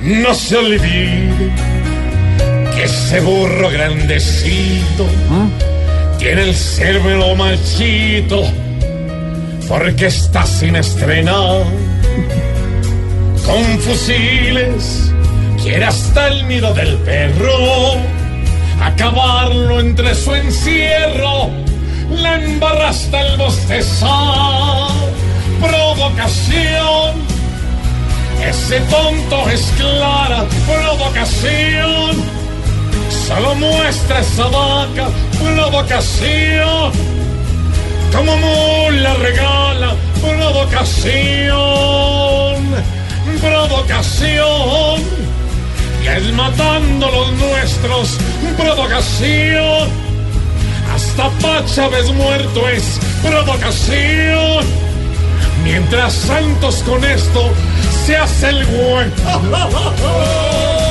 No se olvide que ese burro grandecito tiene el cerebro machito porque está sin estrenar. Con fusiles quiere hasta el nido del perro acabarlo entre su encierro. Le embarra hasta el bostezar. Provocación. Ese tonto es clara provocación. Solo muestra esa vaca provocación. Como mula regala provocación. Provocación. Es matando los nuestros provocación. Hasta Pachávez muerto es provocación. Mientras Santos con esto se hace el güey.